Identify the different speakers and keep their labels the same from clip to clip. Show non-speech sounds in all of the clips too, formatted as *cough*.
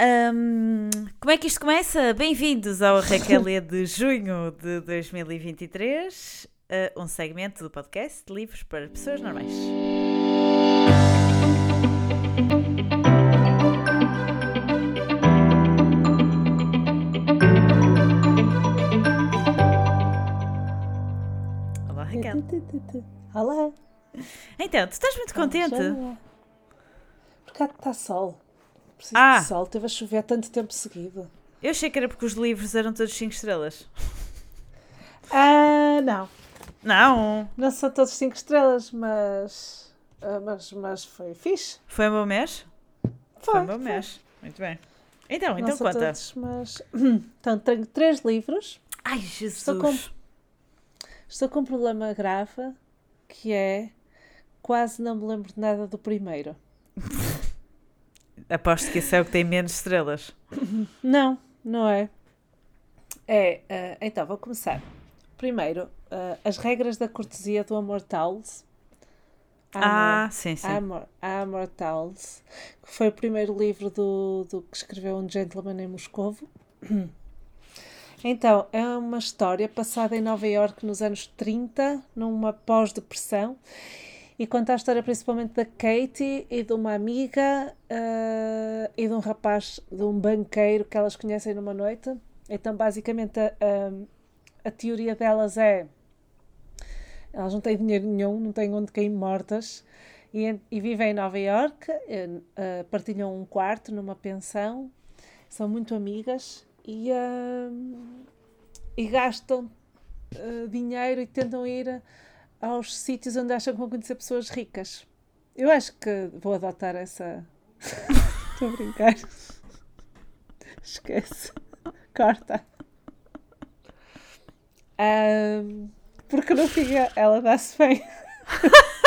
Speaker 1: Um, como é que isto começa? Bem-vindos ao Raquel de junho de 2023, uh, um segmento do podcast de livros para pessoas normais. Olá, Raquel.
Speaker 2: Olá.
Speaker 1: Então, tu estás muito contente?
Speaker 2: Porque está sol. Preciso
Speaker 1: Ah.
Speaker 2: de sol. Teve a chover tanto tempo seguido.
Speaker 1: Eu achei que era porque os livros eram todos 5 estrelas.
Speaker 2: Ah, não.
Speaker 1: Não,
Speaker 2: Não são todos 5 estrelas, mas, ah, mas. Mas foi fixe.
Speaker 1: foi um bom mês?
Speaker 2: Foi.
Speaker 1: um bom mês. Muito bem. Então,
Speaker 2: Não
Speaker 1: então
Speaker 2: são
Speaker 1: conta.
Speaker 2: todos, mas. *clears throat* Então, tenho três livros.
Speaker 1: Ai, Jesus.
Speaker 2: Estou com- Estou com um problema grave que é. Quase não me lembro de nada do primeiro. *laughs*
Speaker 1: Aposto que esse é o que tem menos estrelas.
Speaker 2: Não, não é. É, ah, então vou começar. Primeiro, ah, as regras da cortesia do Amor Towles.
Speaker 1: Ah, sim, sim.
Speaker 2: Amor, Amor Towles, que foi o primeiro livro do, do que escreveu um gentleman em Moscovo. Então, é uma história passada em Nova Iorque nos anos 30, numa pós-depressão, e conta a história principalmente da Katie e de uma amiga ah, e de um rapaz, de um banqueiro que elas conhecem numa noite. Então, basicamente, a, a, a teoria delas é elas não têm dinheiro nenhum, não têm onde cair mortas e, e vivem em Nova Iorque, eh, partilham um quarto numa pensão, são muito amigas e, ah, e gastam eh, dinheiro e tentam ir aos sítios onde acham que vão conhecer pessoas ricas. Eu acho que vou adotar essa. *laughs* Estou a brincar. Esquece. Corta. Ahm, porque no fim ela dá-se bem. *laughs*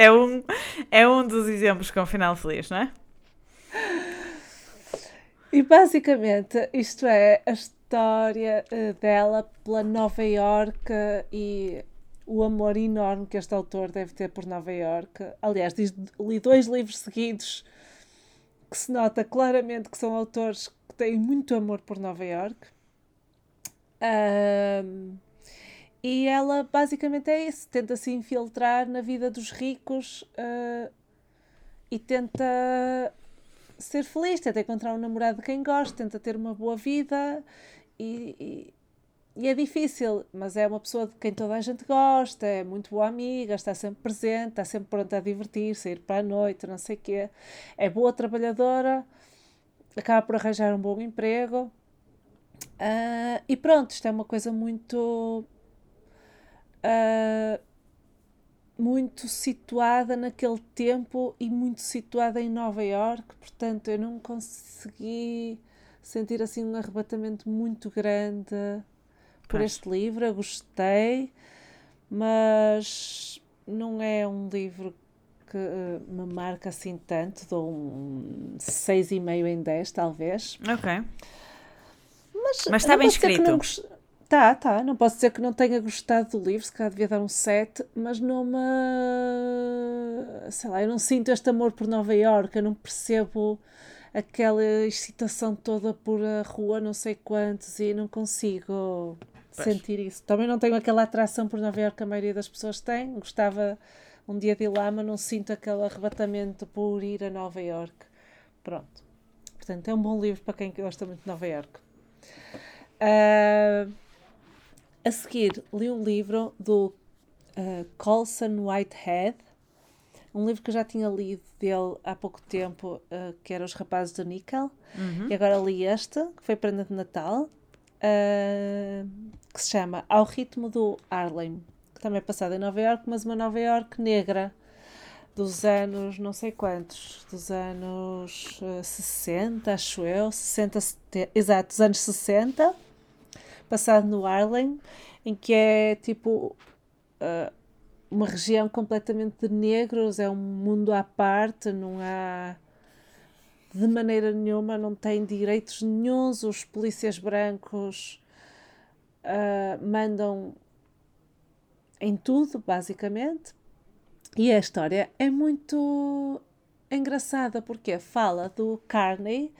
Speaker 1: É um, é um dos exemplos com final feliz, não é?
Speaker 2: E basicamente isto é a história eh, dela pela Nova Iorque e o amor enorme que este autor deve ter por Nova Iorque. Aliás, li dois livros seguidos que se nota claramente que são autores que têm muito amor por Nova Iorque. Ahm, e ela basicamente é isso, tenta se infiltrar na vida dos ricos ah, e tenta ser feliz, tenta encontrar um namorado de quem gosta, tenta ter uma boa vida e, e- é difícil, mas é uma pessoa de quem toda a gente gosta, é muito boa amiga, está sempre presente, está sempre pronta a divertir-se, a ir para a noite, não sei o quê. É boa trabalhadora, acaba por arranjar um bom emprego. Ah, e pronto, isto é uma coisa muito. ah, muito situada naquele tempo e muito situada em Nova Iorque, portanto eu não consegui sentir assim um arrebatamento muito grande por este livro, eu gostei, mas não é um livro que eh, me marca assim tanto, dou um 6,5 em 10 talvez.
Speaker 1: Ok.
Speaker 2: Mas,
Speaker 1: Mas está bem escrito.
Speaker 2: não Tá, tá. Não posso dizer que não tenha gostado do livro, se calhar devia dar um 7, mas não me. Sei lá, eu não sinto este amor por Nova Iorque, eu não percebo aquela excitação toda por a rua, não sei quantos, e não consigo
Speaker 1: Pois.
Speaker 2: sentir isso. Também não tenho aquela atração por Nova Iorque que a maioria das pessoas tem. Gostava um dia de ir lá, mas não sinto aquele arrebatamento por ir a Nova Iorque. Pronto. Portanto, é um bom livro para quem gosta muito de Nova Iorque. Ah, a seguir, li um livro do ah, Colson Whitehead, um livro que eu já tinha lido dele há pouco tempo, ah, que era Os Rapazes do Níquel,
Speaker 1: Uhum.
Speaker 2: e agora li este, que foi prenda de Natal, ah, que se chama Ao Ritmo do Harlem, que também é passado em Nova Iorque, mas uma Nova Iorque negra, dos anos não sei quantos, dos anos ah, 60, acho eu, 60, 70, exato, dos anos 60, passado no Harlem, em que é tipo ah, uma região completamente de negros, é um mundo à parte, não há de maneira nenhuma, não tem direitos nenhuns, os polícias brancos ah, mandam em tudo, basicamente. E a história é muito engraçada porque fala do Carney,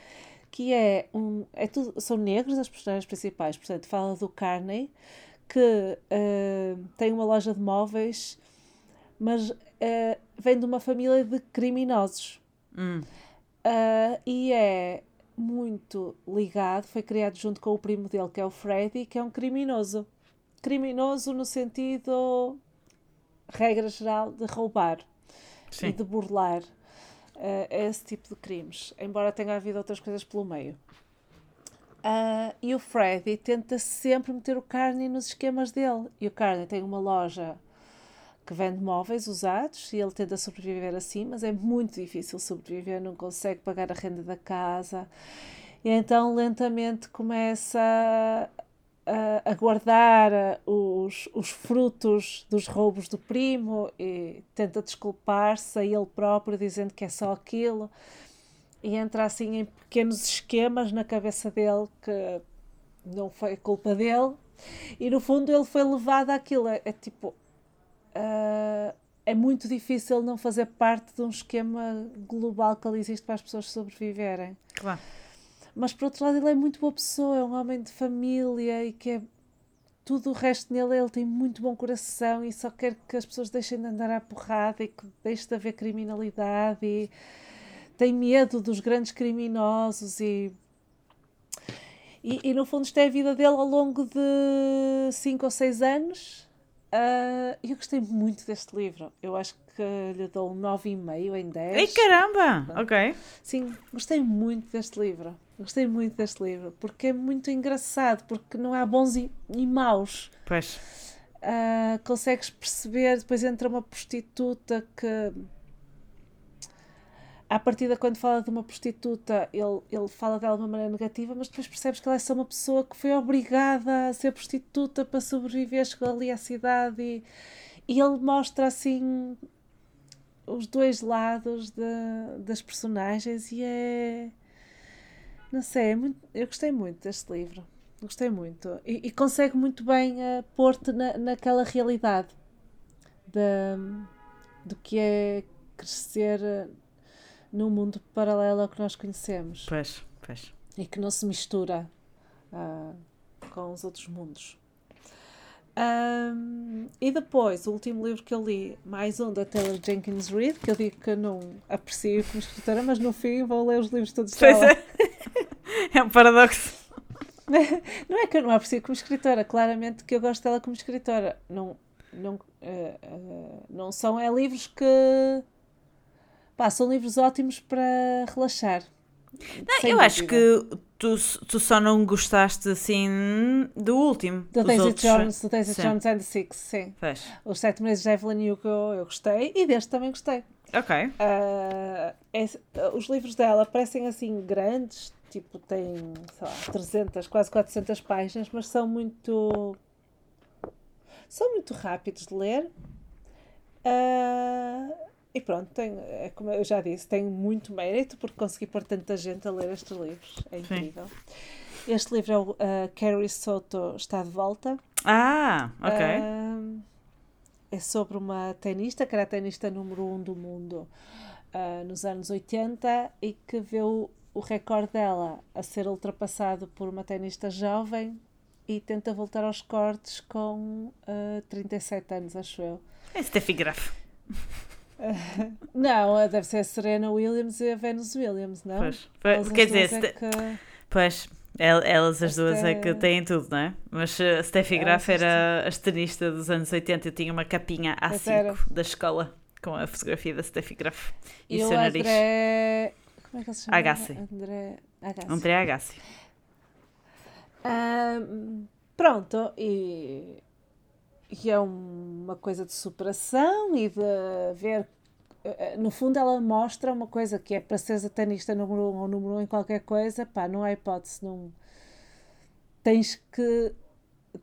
Speaker 2: que é um. É tudo, são negros as personagens principais, portanto, fala do Carney, que uh, tem uma loja de móveis, mas uh, vem de uma família de criminosos.
Speaker 1: Hum.
Speaker 2: Uh, e é muito ligado, foi criado junto com o primo dele, que é o Freddy, que é um criminoso. Criminoso no sentido, regra geral, de roubar
Speaker 1: Sim.
Speaker 2: e de burlar uh, esse tipo de crimes, embora tenha havido outras coisas pelo meio. Uh, e o Freddy tenta sempre meter o Carney nos esquemas dele. E o Carney tem uma loja que vende móveis usados e ele tenta sobreviver assim, mas é muito difícil sobreviver, não consegue pagar a renda da casa. E então lentamente começa a, a guardar os, os frutos dos roubos do primo e tenta desculpar-se a ele próprio, dizendo que é só aquilo. E entra assim em pequenos esquemas na cabeça dele que não foi culpa dele. E no fundo ele foi levado àquilo. É, é tipo, uh, é muito difícil não fazer parte de um esquema global que ali existe para as pessoas sobreviverem.
Speaker 1: Claro.
Speaker 2: Mas por outro lado, ele é muito boa pessoa, é um homem de família e que é. Tudo o resto nele, ele tem muito bom coração e só quer que as pessoas deixem de andar à porrada e que deixe de haver criminalidade e tem medo dos grandes criminosos e e, e, no fundo isto é a vida dele ao longo de 5 ou 6 anos Uh, eu gostei muito deste livro. Eu acho que lhe dou um 9,5 em 10.
Speaker 1: Ei, caramba! Ok.
Speaker 2: Sim, gostei muito deste livro. Gostei muito deste livro. Porque é muito engraçado. Porque não há bons e, e maus.
Speaker 1: Pois.
Speaker 2: Uh, consegues perceber. Depois entra uma prostituta que à partida, quando fala de uma prostituta, ele, ele fala dela de uma maneira negativa, mas depois percebes que ela é só uma pessoa que foi obrigada a ser prostituta para sobreviver, chegou ali à cidade e, e ele mostra assim os dois lados de, das personagens e é. Não sei, é muito, eu gostei muito deste livro. Gostei muito. E, e consegue muito bem uh, pôr-te na, naquela realidade de, do que é crescer num mundo paralelo ao que nós conhecemos.
Speaker 1: Pois, pois.
Speaker 2: E que não se mistura uh, com os outros mundos. Um, e depois, o último livro que eu li, mais um da Taylor Jenkins Reid, que eu digo que não aprecio como escritora, mas no fim vou ler os livros todos
Speaker 1: dela. Pois é. *laughs* É um paradoxo. *laughs*
Speaker 2: Não é que eu não aprecio como escritora, claramente que eu gosto dela como escritora. Não, não, uh, uh, não são é livros que Pá, são livros ótimos para relaxar.
Speaker 1: Não, eu acho que tu, tu só não gostaste assim do último.
Speaker 2: Do Daisy outros... Jones, do Daisy sim. Jones and the Six, sim. Os Sete Meses de Evelyn Hugo eu gostei e deste também gostei.
Speaker 1: Ok.
Speaker 2: Uh, os livros dela parecem assim grandes, tipo têm, sei lá, 300, quase 400 páginas, mas são muito. são muito rápidos de ler. Uh, e pronto, tem, é como eu já disse, tem muito mérito porque consegui pôr tanta gente a ler estes livros. É incrível. Sim. Este livro é o uh, Carrie Soto Está de Volta.
Speaker 1: Ah, ok.
Speaker 2: Uh, é sobre uma tenista, que era a tenista número 1 um do mundo uh, nos anos 80 e que viu o recorde dela a ser ultrapassado por uma tenista jovem e tenta voltar aos cortes com uh, 37 anos, acho eu.
Speaker 1: É Steffi Graf. *laughs*
Speaker 2: não, deve ser a Serena Williams e a Venus Williams, não?
Speaker 1: Pois, pois quer dizer, é que... pois, elas as duas é que têm tudo, não é? Mas a Steffi Graf era a tenista dos anos 80 e tinha uma capinha A5 da escola com a fotografia da Steffi Graf
Speaker 2: e, e o seu nariz. André... Como é que ele se chama?
Speaker 1: Agassi.
Speaker 2: André Agassi.
Speaker 1: André Agassi.
Speaker 2: Um, pronto, e e é uma coisa de superação e de ver. Eh, no fundo, ela mostra uma coisa que é para seres a tenista número um ou número um em qualquer coisa, pá, não há hipótese, não. Tens que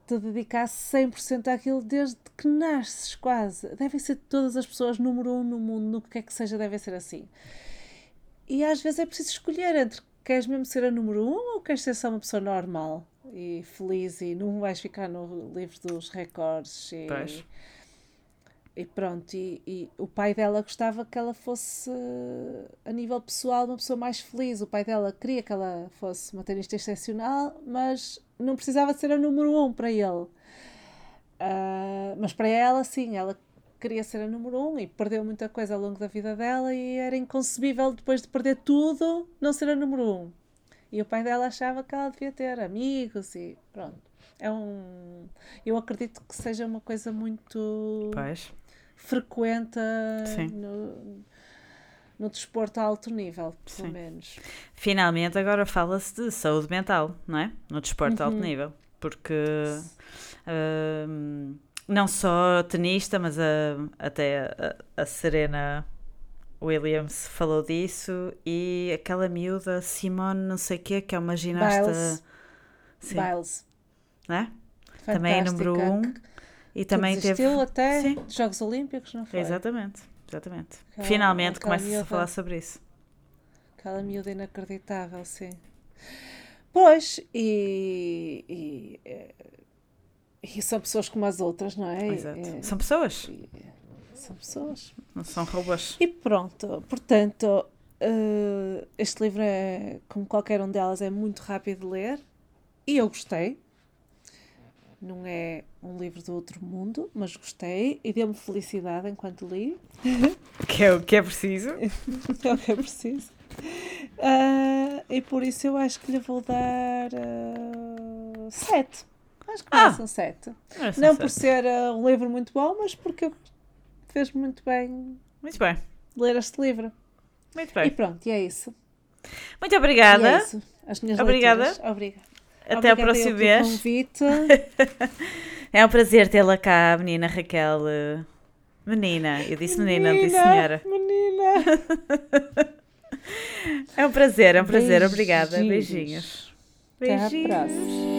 Speaker 2: te dedicar 100% àquilo desde que nasces, quase. Devem ser todas as pessoas número um no mundo, no que é que seja, devem ser assim. E às vezes é preciso escolher entre queres mesmo ser a número um ou queres ser só uma pessoa normal? E feliz e não vais ficar no livro dos recordes. E... e pronto, e, e, o pai dela gostava que ela fosse, a nível pessoal, uma pessoa mais feliz. O pai dela queria que ela fosse uma tenista excepcional, mas não precisava ser a número um para ele. Uh, mas para ela, sim, ela queria ser a número um e perdeu muita coisa ao longo da vida dela e era inconcebível, depois de perder tudo, não ser a número um. E o pai dela achava que ela devia ter amigos e pronto. É um. Eu acredito que seja uma coisa muito. Pois frequenta no, no desporto a alto nível, pelo Sim. menos.
Speaker 1: Finalmente, agora fala-se de saúde mental, não é? No desporto uhum. a alto uhum. nível, porque uh, não só tenista, mas a, até a, a, Serena Williams falou disso e aquela miúda Simone, não sei o quê, que é uma ginasta. Biles.
Speaker 2: Sim. Biles.
Speaker 1: Não é? Também é número um.
Speaker 2: E também teve. até Sim. Jogos Olímpicos, não foi?
Speaker 1: Exatamente, exatamente. Aquela, Finalmente começa-se a falar sobre isso.
Speaker 2: Aquela miúda inacreditável, sim. Pois, e, e, e, são pessoas como as outras, não é?
Speaker 1: Exato. E, são pessoas.
Speaker 2: E, são pessoas.
Speaker 1: Não são robôs.
Speaker 2: E pronto, portanto, uh, este livro é, como qualquer um delas, é muito rápido de ler e eu gostei não é um livro do outro mundo, mas gostei e deu-me felicidade enquanto li. *laughs*
Speaker 1: Que é o que é preciso. *laughs*
Speaker 2: é o que é preciso. Uh, e por isso eu acho que lhe vou dar uh, sete. Acho que ah, são sete. Não sete. por ser uh, um livro muito bom, mas porque fez muito bem.
Speaker 1: Muito bem.
Speaker 2: Ler este livro.
Speaker 1: Muito bem.
Speaker 2: E pronto, e é isso.
Speaker 1: Muito obrigada. é isso. As minhas Obrigada.
Speaker 2: Leituras. Obrigada.
Speaker 1: Até a próxima vez. Convite. *laughs* é um prazer tê-la cá, menina Raquel. Menina, eu disse menina, menina disse senhora.
Speaker 2: Menina. *laughs*
Speaker 1: é um prazer, é um prazer. Beijinhos. Obrigada. Beijinhos.
Speaker 2: Beijinhos. Até à próxima.